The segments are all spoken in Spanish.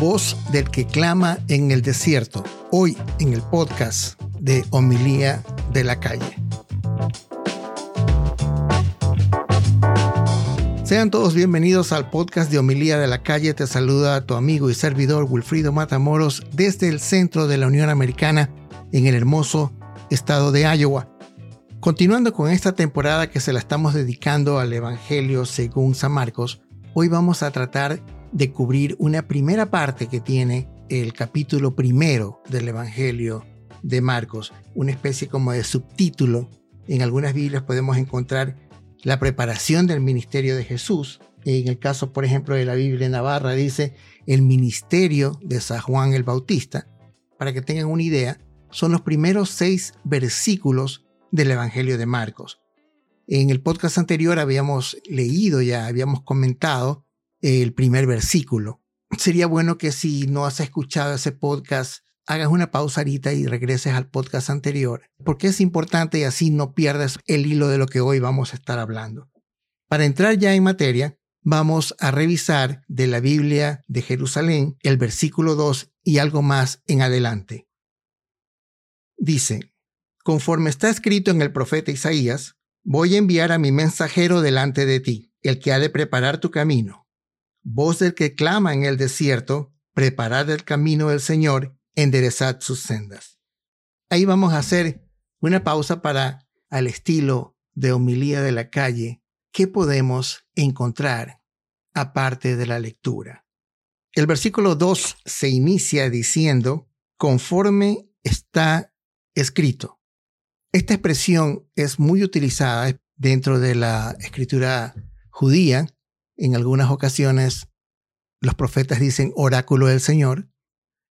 voz del que clama en el desierto, hoy en el podcast de Homilía de la Calle. Sean todos bienvenidos al podcast de Homilía de la Calle. Te saluda tu amigo y servidor Wilfrido Matamoros desde el centro de la Unión Americana en el hermoso estado de Iowa. Continuando con esta temporada que se la estamos dedicando al Evangelio según San Marcos, hoy vamos a tratar de cubrir una primera parte que tiene el capítulo primero del Evangelio de Marcos, una especie como de subtítulo. En algunas Biblias podemos encontrar la preparación del ministerio de Jesús. En el caso, por ejemplo, de la Biblia Navarra dice el ministerio de San Juan el Bautista. Para que tengan una idea, son los primeros seis versículos del Evangelio de Marcos. En el podcast anterior habíamos leído ya, habíamos comentado el primer versículo. Sería bueno que si no has escuchado ese podcast, hagas una pausa ahorita y regreses al podcast anterior, porque es importante y así no pierdas el hilo de lo que hoy vamos a estar hablando. Para entrar ya en materia, vamos a revisar de la Biblia de Jerusalén el versículo 2 y algo más en adelante. Dice, conforme está escrito en el profeta Isaías, voy a enviar a mi mensajero delante de ti, el que ha de preparar tu camino voz del que clama en el desierto, preparad el camino del Señor, enderezad sus sendas. Ahí vamos a hacer una pausa para, al estilo de homilía de la calle, ¿qué podemos encontrar aparte de la lectura? El versículo 2 se inicia diciendo, conforme está escrito. Esta expresión es muy utilizada dentro de la escritura judía en algunas ocasiones los profetas dicen oráculo del Señor.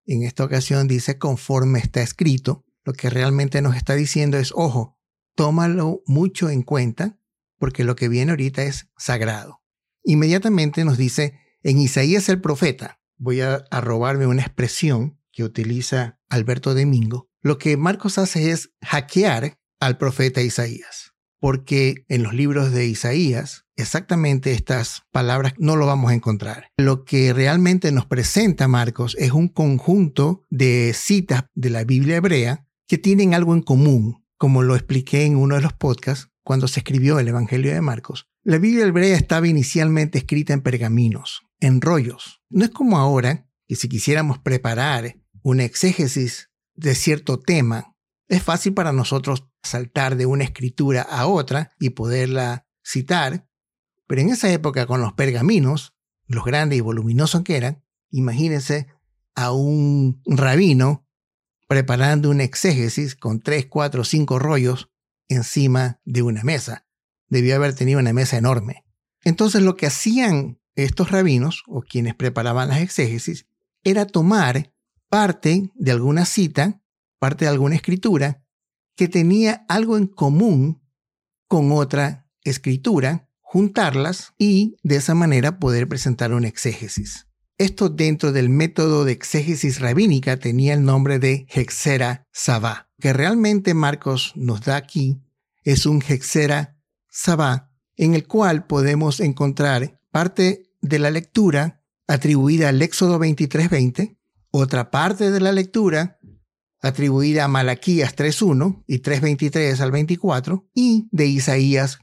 En esta ocasión dice conforme está escrito. Lo que realmente nos está diciendo es, ojo, tómalo mucho en cuenta porque lo que viene ahorita es sagrado. Inmediatamente nos dice, en Isaías el profeta, voy a, robarme una expresión que utiliza Alberto Domingo, lo que Marcos hace es hackear al profeta Isaías porque en los libros de Isaías exactamente estas palabras no lo vamos a encontrar. Lo que realmente nos presenta Marcos es un conjunto de citas de la Biblia hebrea que tienen algo en común, como lo expliqué en uno de los podcasts cuando se escribió el Evangelio de Marcos. La Biblia hebrea estaba inicialmente escrita en pergaminos, en rollos. No es como ahora que si quisiéramos preparar una exégesis de cierto tema, es fácil para nosotros saltar de una escritura a otra y poderla citar, pero en esa época con los pergaminos, los grandes y voluminosos que eran, imagínense a un rabino preparando una exégesis con tres, cuatro, cinco rollos encima de una mesa. Debió haber tenido una mesa enorme. Entonces lo que hacían estos rabinos, o quienes preparaban las exégesis, era tomar parte de alguna cita, parte de alguna escritura, que tenía algo en común con otra escritura, juntarlas y de esa manera poder presentar una exégesis. Esto dentro del método de exégesis rabínica tenía el nombre de Hexera Sabá. Que realmente Marcos nos da aquí es un Hexera Sabá en el cual podemos encontrar parte de la lectura atribuida al Éxodo 23:20, otra parte de la lectura atribuida a Malaquías 3.1 y 3.23 al 24 y de Isaías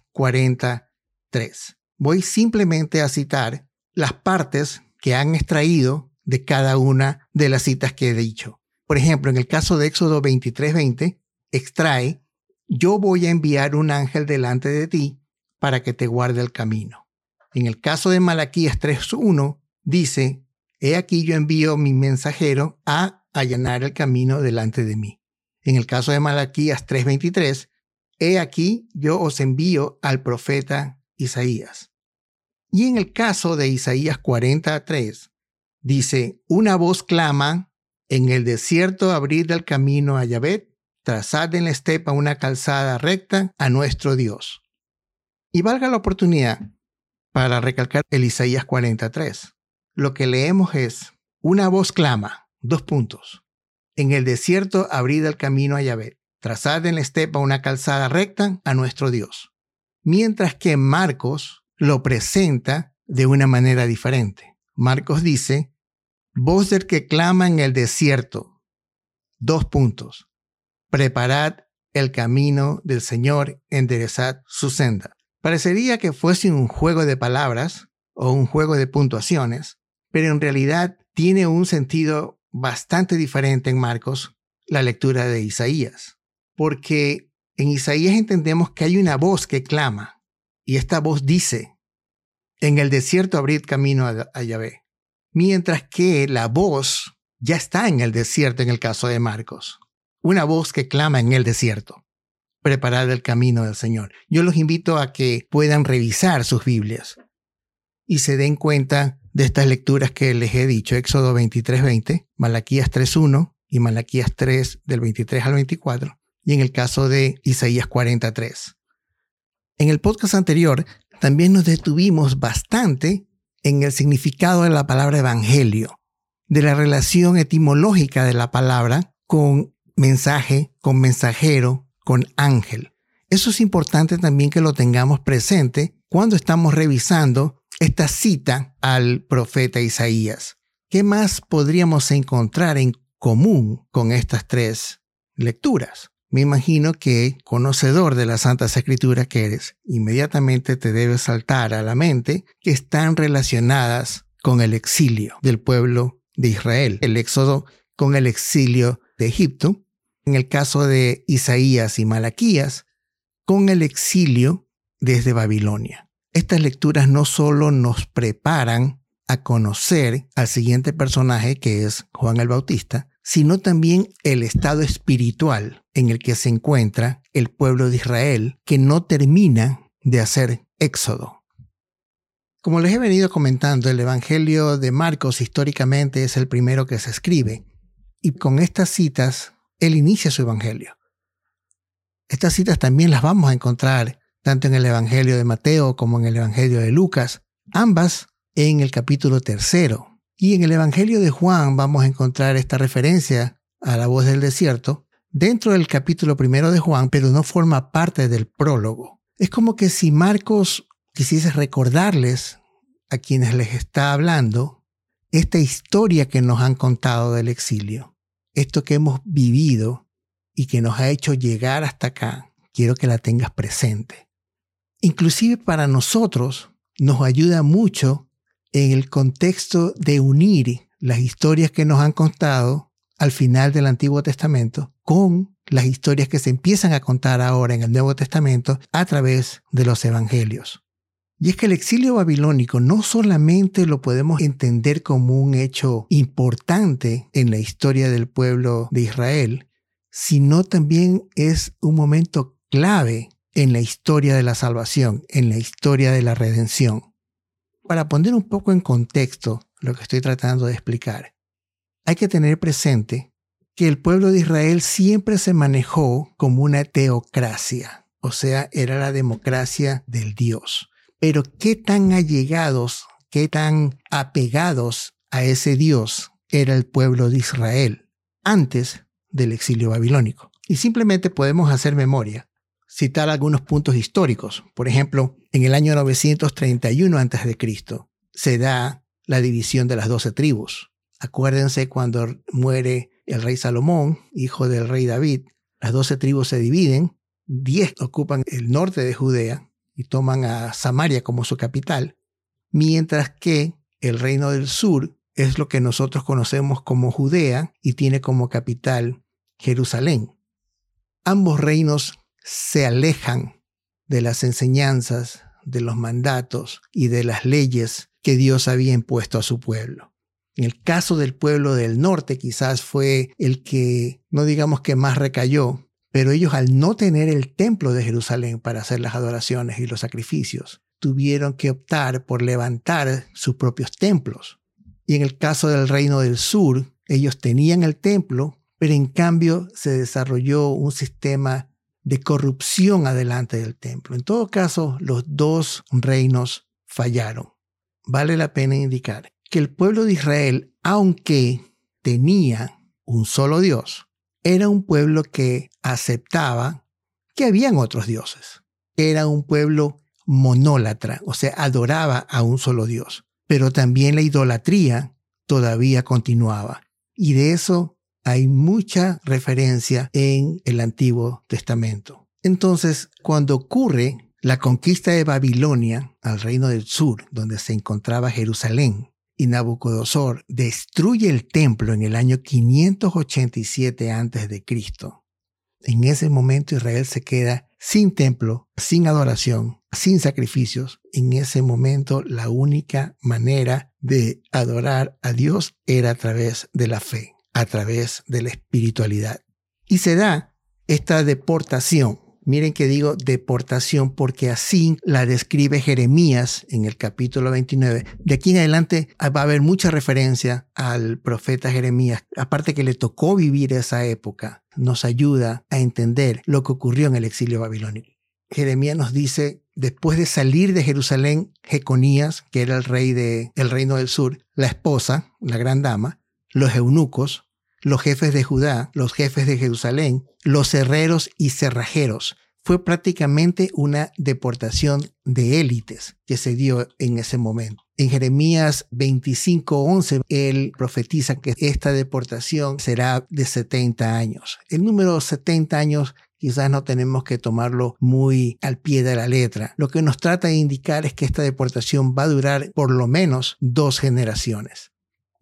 43. Voy simplemente a citar las partes que han extraído de cada una de las citas que he dicho. Por ejemplo, en el caso de Éxodo 23.20, extrae, yo voy a enviar un ángel delante de ti para que te guarde el camino. En el caso de Malaquías 3.1, dice, he aquí yo envío mi mensajero a allanar el camino delante de mí. En el caso de Malaquías 3:23, he aquí yo os envío al profeta Isaías. Y en el caso de Isaías 43, dice, una voz clama, en el desierto abrid el camino a Yahvé, trazad en la estepa una calzada recta a nuestro Dios. Y valga la oportunidad para recalcar el Isaías 43. Lo que leemos es, una voz clama, Dos puntos. En el desierto abrid el camino a Yahvé. Trazad en la estepa una calzada recta a nuestro Dios. Mientras que Marcos lo presenta de una manera diferente. Marcos dice, Voz del que clama en el desierto. Dos puntos. Preparad el camino del Señor, enderezad su senda. Parecería que fuese un juego de palabras o un juego de puntuaciones, pero en realidad tiene un sentido bastante diferente en Marcos la lectura de Isaías, porque en Isaías entendemos que hay una voz que clama, y esta voz dice, en el desierto abrid camino a, Yahvé, mientras que la voz ya está en el desierto en el caso de Marcos, una voz que clama en el desierto, preparad el camino del Señor. Yo los invito a que puedan revisar sus Biblias y se den cuenta de estas lecturas que les he dicho, Éxodo 23:20, Malaquías 3:1 y Malaquías 3 del 23 al 24, y en el caso de Isaías 43. En el podcast anterior también nos detuvimos bastante en el significado de la palabra evangelio, de la relación etimológica de la palabra con mensaje, con mensajero, con ángel. Eso es importante también que lo tengamos presente cuando estamos revisando esta cita al profeta Isaías. ¿Qué más podríamos encontrar en común con estas tres lecturas? Me imagino que, conocedor de las Santas Escrituras que eres, inmediatamente te debe saltar a la mente que están relacionadas con el exilio del pueblo de Israel, el éxodo con el exilio de Egipto, en el caso de Isaías y Malaquías, con el exilio desde Babilonia. Estas lecturas no solo nos preparan a conocer al siguiente personaje que es Juan el Bautista, sino también el estado espiritual en el que se encuentra el pueblo de Israel que no termina de hacer éxodo. Como les he venido comentando, el Evangelio de Marcos históricamente es el primero que se escribe, y con estas citas él inicia su Evangelio. Estas citas también las vamos a encontrar tanto en el Evangelio de Mateo como en el Evangelio de Lucas, ambas en el capítulo tercero, y en el Evangelio de Juan vamos a encontrar esta referencia a la voz del desierto dentro del capítulo primero de Juan, pero no forma parte del prólogo. Es como que si Marcos quisiese recordarles a quienes les está hablando esta historia que nos han contado del exilio, esto que hemos vivido y que nos ha hecho llegar hasta acá, quiero que la tengas presente. Inclusive para nosotros nos ayuda mucho en el contexto de unir las historias que nos han contado al final del Antiguo Testamento con las historias que se empiezan a contar ahora en el Nuevo Testamento a través de los Evangelios. Y es que el exilio babilónico no solamente lo podemos entender como un hecho importante en la historia del pueblo de Israel, sino también es un momento clave en la historia de la salvación, en la historia de la redención. Para poner un poco en contexto lo que estoy tratando de explicar, hay que tener presente que el pueblo de Israel siempre se manejó como una teocracia, o sea, era la democracia del Dios. Pero qué tan allegados, qué tan apegados a ese Dios era el pueblo de Israel antes del exilio babilónico. Y simplemente podemos hacer memoria citar algunos puntos históricos. Por ejemplo, en el año 931 a.C. se da la división de las doce tribus. Acuérdense cuando muere el rey Salomón, hijo del rey David, las doce tribus se dividen, diez ocupan el norte de Judea y toman a Samaria como su capital, mientras que el reino del sur es lo que nosotros conocemos como Judea y tiene como capital Jerusalén. Ambos reinos se alejan de las enseñanzas, de los mandatos y de las leyes que Dios había impuesto a su pueblo. En el caso del pueblo del norte quizás fue el que, no digamos que más recayó, pero ellos al no tener el templo de Jerusalén para hacer las adoraciones y los sacrificios, tuvieron que optar por levantar sus propios templos. Y en el caso del reino del sur, ellos tenían el templo, pero en cambio se desarrolló un sistema de corrupción adelante del templo. En todo caso, los dos reinos fallaron. Vale la pena indicar que el pueblo de Israel, aunque tenía un solo Dios, era un pueblo que aceptaba que habían otros dioses. Era un pueblo monólatra, o sea, adoraba a un solo Dios. Pero también la idolatría todavía continuaba. Y de eso hay mucha referencia en el Antiguo Testamento. Entonces, cuando ocurre la conquista de Babilonia al reino del sur, donde se encontraba Jerusalén, y Nabucodonosor destruye el templo en el año 587 a.C. En ese momento Israel se queda sin templo, sin adoración, sin sacrificios. En ese momento la única manera de adorar a Dios era a través de la fe, a través de la espiritualidad. Y se da esta deportación Miren que digo deportación porque así la describe Jeremías en el capítulo 29. De aquí en adelante va a haber mucha referencia al profeta Jeremías. Aparte que le tocó vivir esa época, nos ayuda a entender lo que ocurrió en el exilio babilónico. Jeremías nos dice, después de salir de Jerusalén, Jeconías, que era el rey del reino del sur, la esposa, la gran dama, los eunucos, los jefes de Judá, los jefes de Jerusalén, los herreros y cerrajeros. Fue prácticamente una deportación de élites que se dio en ese momento. En Jeremías 25:11, él profetiza que esta deportación será de 70 años. El número 70 años quizás no tenemos que tomarlo muy al pie de la letra. Lo que nos trata de indicar es que esta deportación va a durar por lo menos dos generaciones.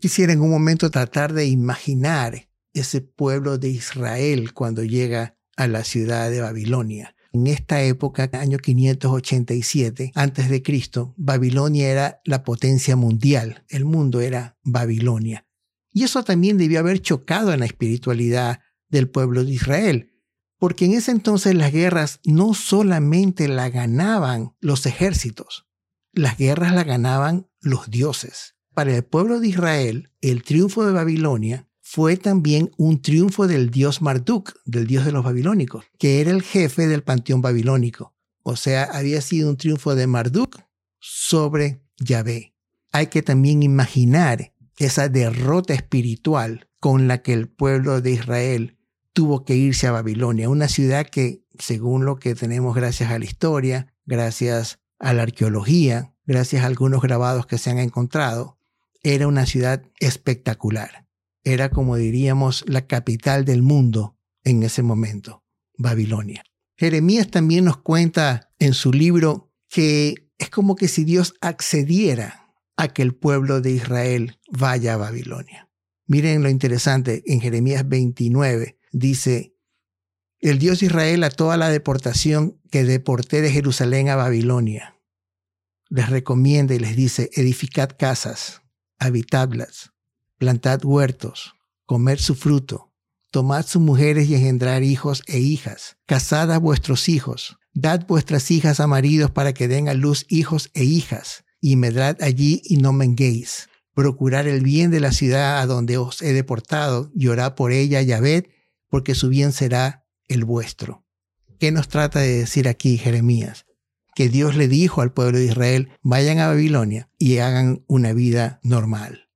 Quisiera en un momento tratar de imaginar ese pueblo de Israel cuando llega a la ciudad de Babilonia. En esta época, año 587 antes de Cristo, Babilonia era la potencia mundial. El mundo era Babilonia. Y eso también debió haber chocado en la espiritualidad del pueblo de Israel, porque en ese entonces las guerras no solamente la ganaban los ejércitos, las guerras la ganaban los dioses. Para el pueblo de Israel, el triunfo de Babilonia fue también un triunfo del dios Marduk, del dios de los babilónicos, que era el jefe del panteón babilónico. O sea, había sido un triunfo de Marduk sobre Yahvé. Hay que también imaginar esa derrota espiritual con la que el pueblo de Israel tuvo que irse a Babilonia, una ciudad que, según lo que tenemos gracias a la historia, gracias a la arqueología, gracias a algunos grabados que se han encontrado, era una ciudad espectacular. Era, como diríamos, la capital del mundo en ese momento, Babilonia. Jeremías también nos cuenta en su libro que es como que si Dios accediera a que el pueblo de Israel vaya a Babilonia. Miren lo interesante, en Jeremías 29 dice, el Dios de Israel a toda la deportación que deporté de Jerusalén a Babilonia. Les recomienda y les dice, edificad casas, habitadlas, plantad huertos, comer su fruto, tomad sus mujeres y engendrar hijos e hijas, casad a vuestros hijos, dad vuestras hijas a maridos para que den a luz hijos e hijas, y medrad allí y no menguéis. Procurar el bien de la ciudad a donde os he deportado, y orad por ella, Yahvé, porque su bien será el vuestro. ¿Qué nos trata de decir aquí Jeremías? Que Dios le dijo al pueblo de Israel, vayan a Babilonia y hagan una vida normal.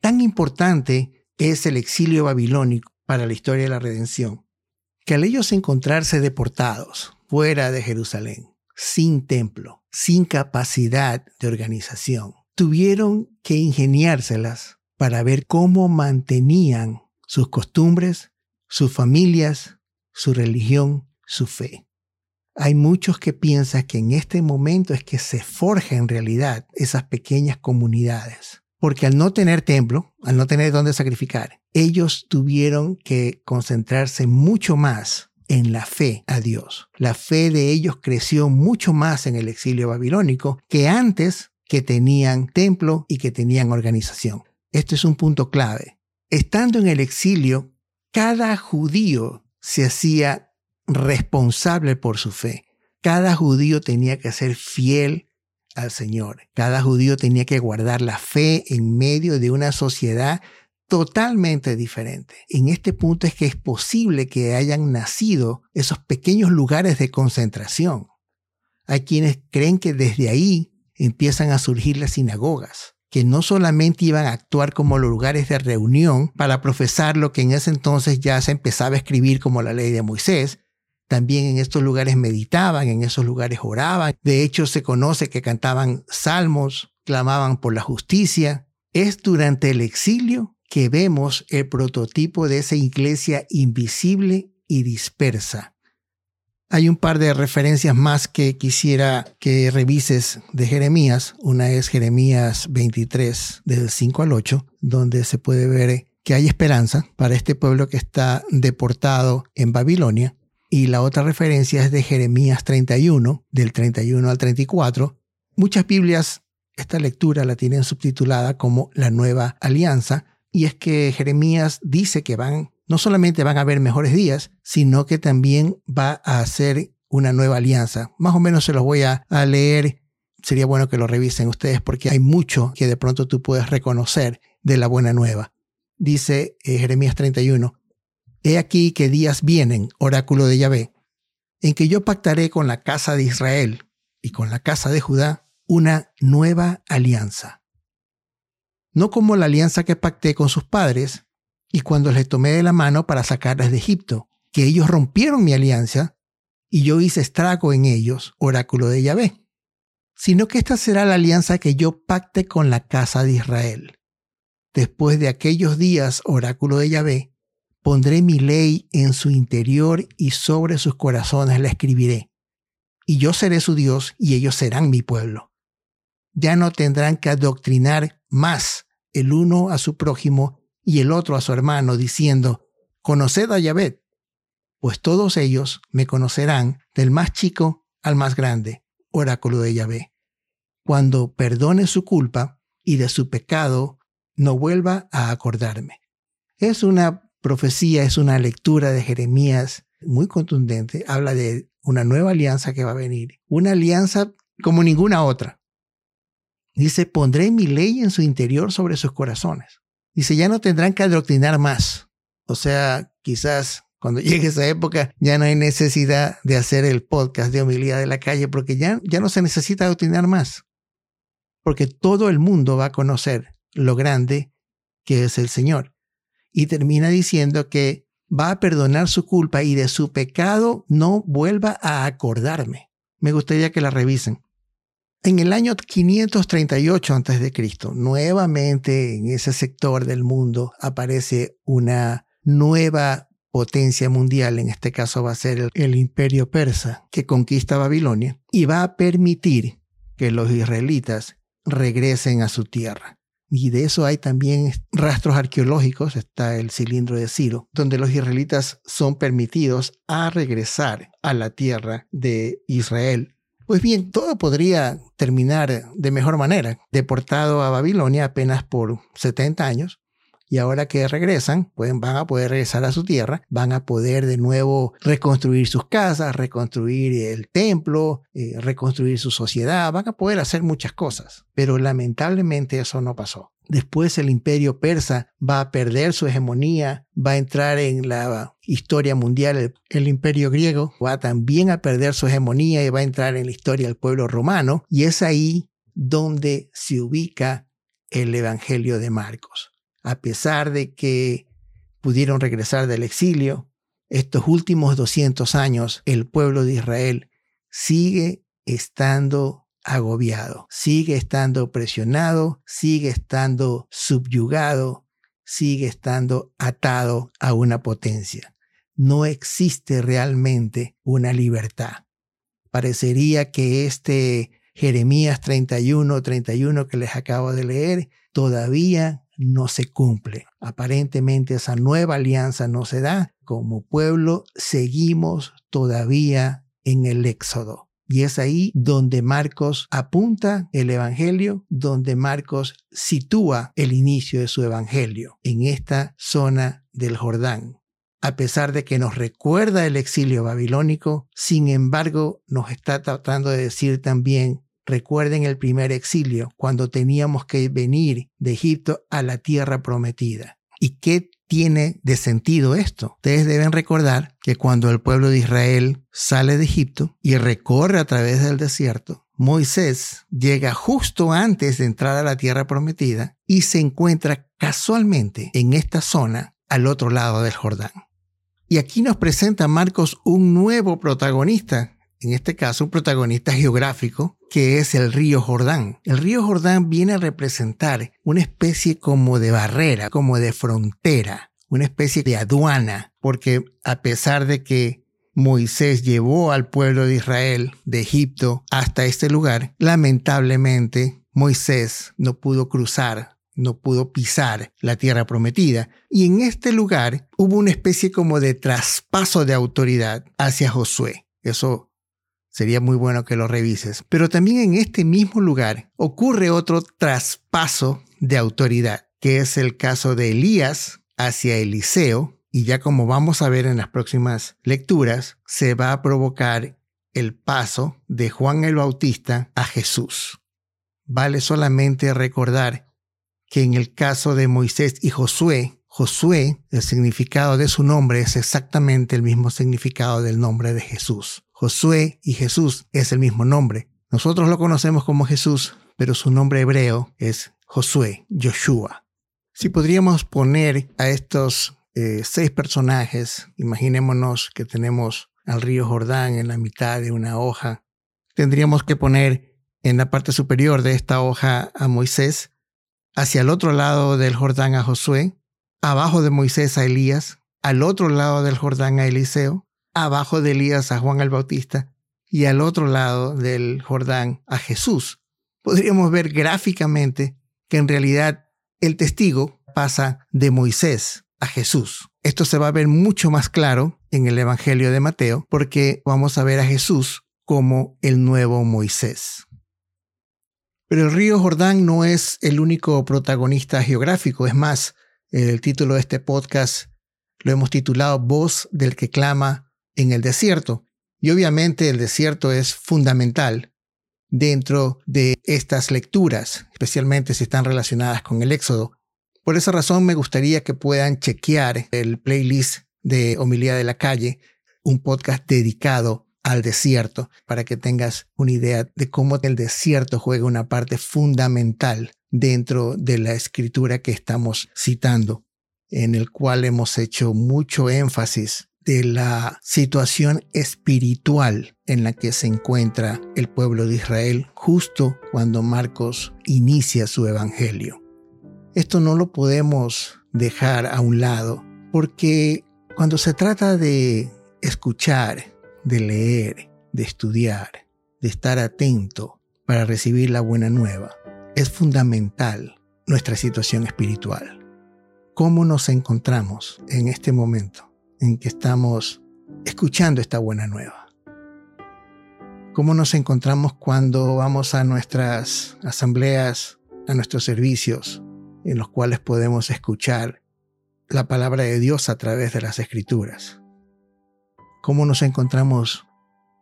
Tan importante es el exilio babilónico para la historia de la redención, que al ellos encontrarse deportados fuera de Jerusalén, sin templo, sin capacidad de organización, tuvieron que ingeniárselas para ver cómo mantenían sus costumbres, sus familias, su religión, su fe. Hay muchos que piensan que en este momento es que se forja en realidad esas pequeñas comunidades. Porque al no tener templo, al no tener dónde sacrificar, ellos tuvieron que concentrarse mucho más en la fe a Dios. La fe de ellos creció mucho más en el exilio babilónico que antes que tenían templo y que tenían organización. Esto es un punto clave. Estando en el exilio, cada judío se hacía responsable por su fe. Cada judío tenía que ser fiel al Señor. Cada judío tenía que guardar la fe en medio de una sociedad totalmente diferente. En este punto es que es posible que hayan nacido esos pequeños lugares de concentración. Hay quienes creen que desde ahí empiezan a surgir las sinagogas, que no solamente iban a actuar como los lugares de reunión para profesar lo que en ese entonces ya se empezaba a escribir como la ley de Moisés, también en estos lugares meditaban, en esos lugares oraban. De hecho, se conoce que cantaban salmos, clamaban por la justicia. Es durante el exilio que vemos el prototipo de esa iglesia invisible y dispersa. Hay un par de referencias más que quisiera que revises de Jeremías. Una es Jeremías 23, del 5 al 8, donde se puede ver que hay esperanza para este pueblo que está deportado en Babilonia. Y la otra referencia es de Jeremías 31, del 31 al 34. Muchas Biblias esta lectura la tienen subtitulada como la nueva alianza, y es que Jeremías dice que van, no solamente van a haber mejores días, sino que también va a hacer una nueva alianza. Más o menos se los voy a, leer. Sería bueno que lo revisen ustedes porque hay mucho que de pronto tú puedes reconocer de la buena nueva dice eh, Jeremías 31, He aquí que días vienen, oráculo de Yahvé, en que yo pactaré con la casa de Israel y con la casa de Judá una nueva alianza. No como la alianza que pacté con sus padres y cuando les tomé de la mano para sacarles de Egipto, que ellos rompieron mi alianza y yo hice estrago en ellos, oráculo de Yahvé, sino que esta será la alianza que yo pacte con la casa de Israel Después de aquellos días, oráculo de Yahvé, pondré mi ley en su interior y sobre sus corazones la escribiré. Y yo seré su Dios y ellos serán mi pueblo. Ya no tendrán que adoctrinar más el uno a su prójimo y el otro a su hermano, diciendo, Conoced a Yahvé, pues todos ellos me conocerán del más chico al más grande, oráculo de Yahvé. Cuando perdone su culpa y de su pecado no vuelva a acordarme. Es una profecía, es una lectura de Jeremías muy contundente. Habla de una nueva alianza que va a venir, una alianza como ninguna otra. Dice, pondré mi ley en su interior sobre sus corazones. Dice, ya no tendrán que adoctrinar más. O sea, quizás cuando llegue esa época ya no hay necesidad de hacer el podcast de homilía de la calle porque ya, ya no se necesita adoctrinar más. Porque todo el mundo va a conocer lo grande que es el Señor. Y termina diciendo que va a perdonar su culpa y de su pecado no vuelva a acordarme. Me gustaría que la revisen. En el año 538 a.C., nuevamente en ese sector del mundo aparece una nueva potencia mundial, en este caso va a ser el, el imperio persa, que conquista Babilonia y va a permitir que los israelitas regresen a su tierra. Y de eso hay también rastros arqueológicos, está el cilindro de Ciro, donde los israelitas son permitidos a regresar a la tierra de Israel. Pues bien, todo podría terminar de mejor manera. Deportado a Babilonia apenas por 70 años, y ahora que regresan, pueden, van a poder regresar a su tierra, van a poder de nuevo reconstruir sus casas, reconstruir el templo, eh, reconstruir su sociedad, van a poder hacer muchas cosas. Pero lamentablemente eso no pasó. Después el imperio persa va a perder su hegemonía, va a entrar en la historia mundial. El, el, imperio griego va también a perder su hegemonía y va a entrar en la historia del pueblo romano. Y es ahí donde se ubica el Evangelio de Marcos a pesar de que pudieron regresar del exilio, estos últimos 200 años el pueblo de Israel sigue estando agobiado, sigue estando presionado, sigue estando subyugado, sigue estando atado a una potencia. No existe realmente una libertad. Parecería que este Jeremías 31, 31 que les acabo de leer, todavía no se cumple. Aparentemente esa nueva alianza no se da. Como pueblo seguimos todavía en el éxodo. Y es ahí donde Marcos apunta el Evangelio, donde Marcos sitúa el inicio de su Evangelio, en esta zona del Jordán. A pesar de que nos recuerda el exilio babilónico, sin embargo nos está tratando de decir también Recuerden el primer exilio, cuando teníamos que venir de Egipto a la tierra prometida. ¿Y qué tiene de sentido esto? Ustedes deben recordar que cuando el pueblo de Israel sale de Egipto y recorre a través del desierto, Moisés llega justo antes de entrar a la tierra prometida y se encuentra casualmente en esta zona al otro lado del Jordán. Y aquí nos presenta Marcos un nuevo protagonista en este caso un protagonista geográfico, que es el río Jordán. El río Jordán viene a representar una especie como de barrera, como de frontera, una especie de aduana, porque a pesar de que Moisés llevó al pueblo de Israel de Egipto hasta este lugar, lamentablemente Moisés no pudo cruzar no pudo pisar la tierra prometida. Y en este lugar hubo una especie como de traspaso de autoridad hacia Josué. Eso sería muy bueno que lo revises. Pero también en este mismo lugar ocurre otro traspaso de autoridad, que es el caso de Elías hacia Eliseo. Y ya como vamos a ver en las próximas lecturas, se va a provocar el paso de Juan el Bautista a Jesús. Vale solamente recordar que en el caso de Moisés y Josué, Josué, el significado de su nombre es exactamente el mismo significado del nombre de Jesús. Josué y Jesús es el mismo nombre. Nosotros lo conocemos como Jesús, pero su nombre hebreo es Josué, Joshua. Si podríamos poner a estos eh, seis personajes, imaginémonos que tenemos al río Jordán en la mitad de una hoja, tendríamos que poner en la parte superior de esta hoja a Moisés, hacia el otro lado del Jordán a Josué, abajo de Moisés a Elías, al otro lado del Jordán a Eliseo, abajo de Elías a Juan el Bautista y al otro lado del Jordán a Jesús. Podríamos ver gráficamente que en realidad el testigo pasa de Moisés a Jesús. Esto se va a ver mucho más claro en el Evangelio de Mateo porque vamos a ver a Jesús como el nuevo Moisés. Pero el río Jordán no es el único protagonista geográfico, es más, el título de este podcast lo hemos titulado Voz del que clama en el desierto. Y obviamente el desierto es fundamental dentro de estas lecturas, especialmente si están relacionadas con el Éxodo. Por esa razón me gustaría que puedan chequear el playlist de Homilía de la Calle, un podcast dedicado al desierto, para que tengas una idea de cómo el desierto juega una parte fundamental dentro de la escritura que estamos citando, en el cual hemos hecho mucho énfasis de la situación espiritual en la que se encuentra el pueblo de Israel justo cuando Marcos inicia su evangelio. Esto no lo podemos dejar a un lado porque cuando se trata de escuchar de leer, de estudiar, de estar atento para recibir la buena nueva. Es fundamental nuestra situación espiritual. ¿Cómo nos encontramos en este momento en que estamos escuchando esta buena nueva? ¿Cómo nos encontramos cuando vamos a nuestras asambleas, a nuestros servicios, en los cuales podemos escuchar la palabra de Dios a través de las escrituras? cómo nos encontramos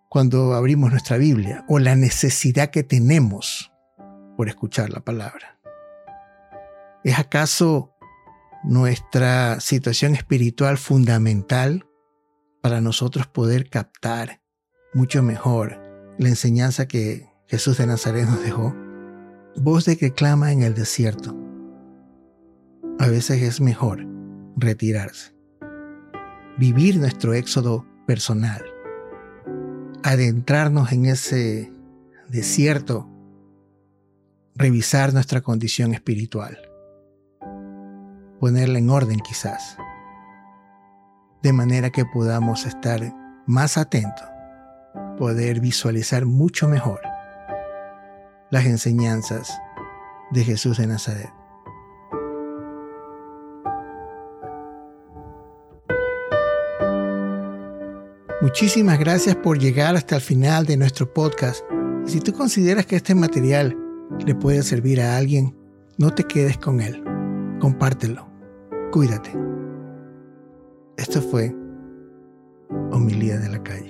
cuando abrimos nuestra Biblia o la necesidad que tenemos por escuchar la palabra. ¿Es acaso nuestra situación espiritual fundamental para nosotros poder captar mucho mejor la enseñanza que Jesús de Nazaret nos dejó? Voz de que clama en el desierto. A veces es mejor retirarse. Vivir nuestro éxodo personal. Adentrarnos en ese desierto, revisar nuestra condición espiritual, ponerla en orden quizás, de manera que podamos estar más atentos, poder visualizar mucho mejor las enseñanzas de Jesús de Nazaret. Muchísimas gracias por llegar hasta el final de nuestro podcast. Y si tú consideras que este material le puede servir a alguien, no te quedes con él. Compártelo. Cuídate. Esto fue Homilía de la Calle.